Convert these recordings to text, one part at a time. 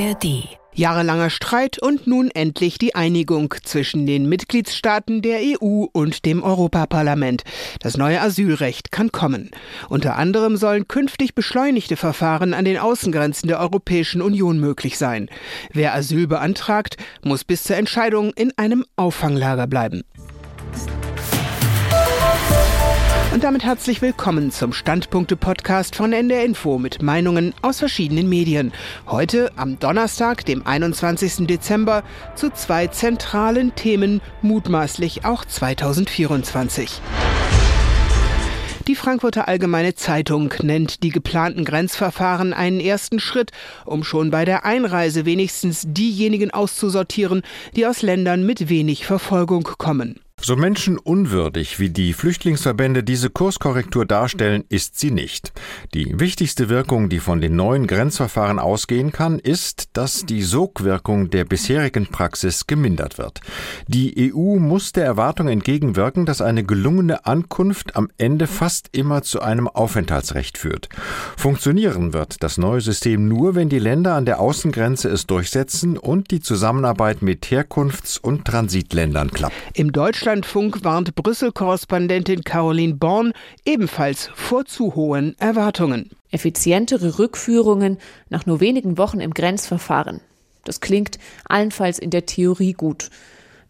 ARD. Jahrelanger Streit und nun endlich die Einigung zwischen den Mitgliedstaaten der EU und dem Europaparlament. Das neue Asylrecht kann kommen. Unter anderem sollen künftig beschleunigte Verfahren an den Außengrenzen der Europäischen Union möglich sein. Wer Asyl beantragt, muss bis zur Entscheidung in einem Auffanglager bleiben. Und damit herzlich willkommen zum Standpunkte-Podcast von NDR Info mit Meinungen aus verschiedenen Medien. Heute am Donnerstag, dem 21. Dezember, zu zwei zentralen Themen, mutmaßlich auch 2024. Die Frankfurter Allgemeine Zeitung nennt die geplanten Grenzverfahren einen ersten Schritt, um schon bei der Einreise wenigstens diejenigen auszusortieren, die aus Ländern mit wenig Verfolgung kommen. So menschenunwürdig wie die Flüchtlingsverbände diese Kurskorrektur darstellen, ist sie nicht. Die wichtigste Wirkung, die von den neuen Grenzverfahren ausgehen kann, ist, dass die Sogwirkung der bisherigen Praxis gemindert wird. Die EU muss der Erwartung entgegenwirken, dass eine gelungene Ankunft am Ende fast immer zu einem Aufenthaltsrecht führt. Funktionieren wird das neue System nur, wenn die Länder an der Außengrenze es durchsetzen und die Zusammenarbeit mit Herkunfts- und Transitländern klappt. Im Deutschland Deutschlandfunk warnt Brüssel-Korrespondentin Caroline Born ebenfalls vor zu hohen Erwartungen. Effizientere Rückführungen nach nur wenigen Wochen im Grenzverfahren. Das klingt allenfalls in der Theorie gut.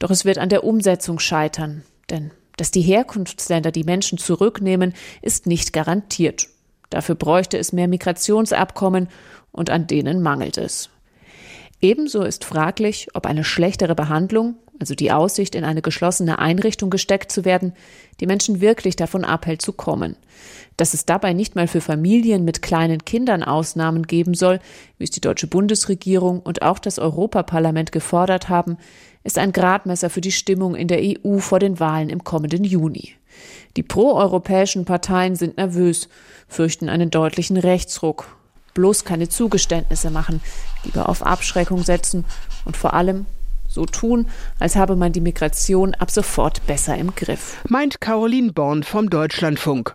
Doch es wird an der Umsetzung scheitern. Denn dass die Herkunftsländer die Menschen zurücknehmen, ist nicht garantiert. Dafür bräuchte es mehr Migrationsabkommen und an denen mangelt es. Ebenso ist fraglich, ob eine schlechtere Behandlung also die Aussicht, in eine geschlossene Einrichtung gesteckt zu werden, die Menschen wirklich davon abhält zu kommen. Dass es dabei nicht mal für Familien mit kleinen Kindern Ausnahmen geben soll, wie es die deutsche Bundesregierung und auch das Europaparlament gefordert haben, ist ein Gradmesser für die Stimmung in der EU vor den Wahlen im kommenden Juni. Die proeuropäischen Parteien sind nervös, fürchten einen deutlichen Rechtsruck, bloß keine Zugeständnisse machen, lieber auf Abschreckung setzen und vor allem so tun, als habe man die Migration ab sofort besser im Griff. Meint Caroline Born vom Deutschlandfunk.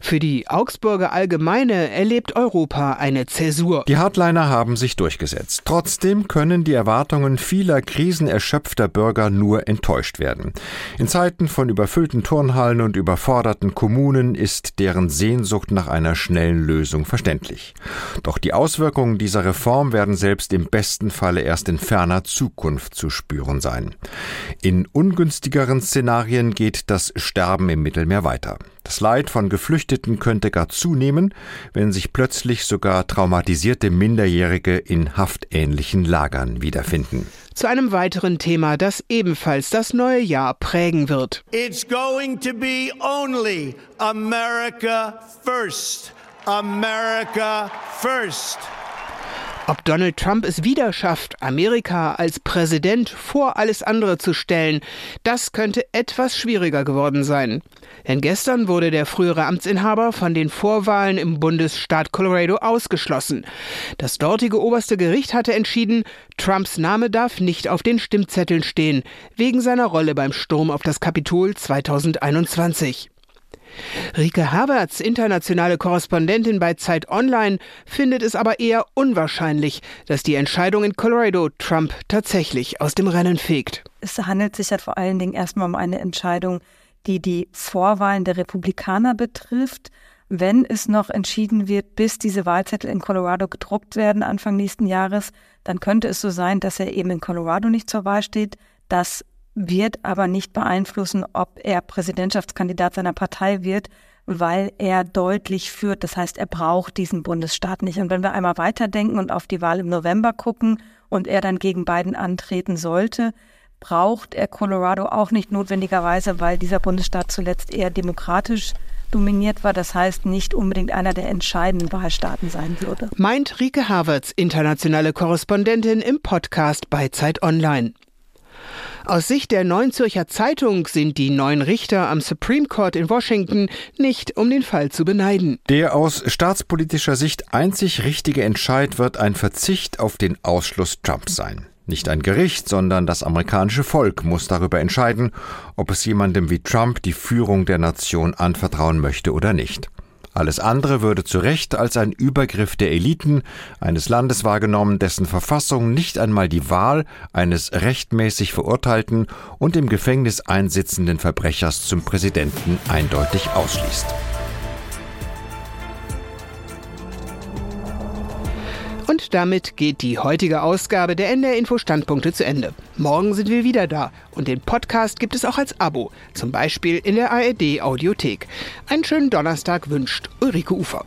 Für die Augsburger Allgemeine erlebt Europa eine Zäsur. Die Hardliner haben sich durchgesetzt. Trotzdem können die Erwartungen vieler krisenerschöpfter Bürger nur enttäuscht werden. In Zeiten von überfüllten Turnhallen und überforderten Kommunen ist deren Sehnsucht nach einer schnellen Lösung verständlich. Doch die Auswirkungen dieser Reform werden selbst im besten Falle erst in ferner Zukunft zu spüren sein. In ungünstigeren Szenarien geht das Sterben im Mittelmeer weiter. Das Leid von Geflüchteten könnte gar zunehmen, wenn sich plötzlich sogar traumatisierte Minderjährige in haftähnlichen Lagern wiederfinden. Zu einem weiteren Thema, das ebenfalls das neue Jahr prägen wird. It's going to be only America first. America first. Ob Donald Trump es wieder schafft, Amerika als Präsident vor alles andere zu stellen, das könnte etwas schwieriger geworden sein. Denn gestern wurde der frühere Amtsinhaber von den Vorwahlen im Bundesstaat Colorado ausgeschlossen. Das dortige oberste Gericht hatte entschieden, Trumps Name darf nicht auf den Stimmzetteln stehen, wegen seiner Rolle beim Sturm auf das Kapitol 2021. Rike Havertz, internationale Korrespondentin bei Zeit Online, findet es aber eher unwahrscheinlich, dass die Entscheidung in Colorado Trump tatsächlich aus dem Rennen fegt. Es handelt sich ja vor allen Dingen erstmal um eine Entscheidung, die die Vorwahlen der Republikaner betrifft. Wenn es noch entschieden wird, bis diese Wahlzettel in Colorado gedruckt werden Anfang nächsten Jahres, dann könnte es so sein, dass er eben in Colorado nicht zur Wahl steht, dass wird aber nicht beeinflussen, ob er Präsidentschaftskandidat seiner Partei wird, weil er deutlich führt. Das heißt, er braucht diesen Bundesstaat nicht. Und wenn wir einmal weiterdenken und auf die Wahl im November gucken und er dann gegen Biden antreten sollte, braucht er Colorado auch nicht notwendigerweise, weil dieser Bundesstaat zuletzt eher demokratisch dominiert war. Das heißt, nicht unbedingt einer der entscheidenden Wahlstaaten sein würde. Meint Rike Havertz, internationale Korrespondentin im Podcast bei Zeit Online. Aus Sicht der Neuen Zürcher Zeitung sind die neuen Richter am Supreme Court in Washington nicht um den Fall zu beneiden. Der aus staatspolitischer Sicht einzig richtige Entscheid wird ein Verzicht auf den Ausschluss Trumps sein. Nicht ein Gericht, sondern das amerikanische Volk muss darüber entscheiden, ob es jemandem wie Trump die Führung der Nation anvertrauen möchte oder nicht. Alles andere würde zu Recht als ein Übergriff der Eliten eines Landes wahrgenommen, dessen Verfassung nicht einmal die Wahl eines rechtmäßig verurteilten und im Gefängnis einsitzenden Verbrechers zum Präsidenten eindeutig ausschließt. Und damit geht die heutige Ausgabe der NDR Info Standpunkte zu Ende. Morgen sind wir wieder da und den Podcast gibt es auch als Abo, zum Beispiel in der ARD Audiothek. Einen schönen Donnerstag wünscht Ulrike Ufer.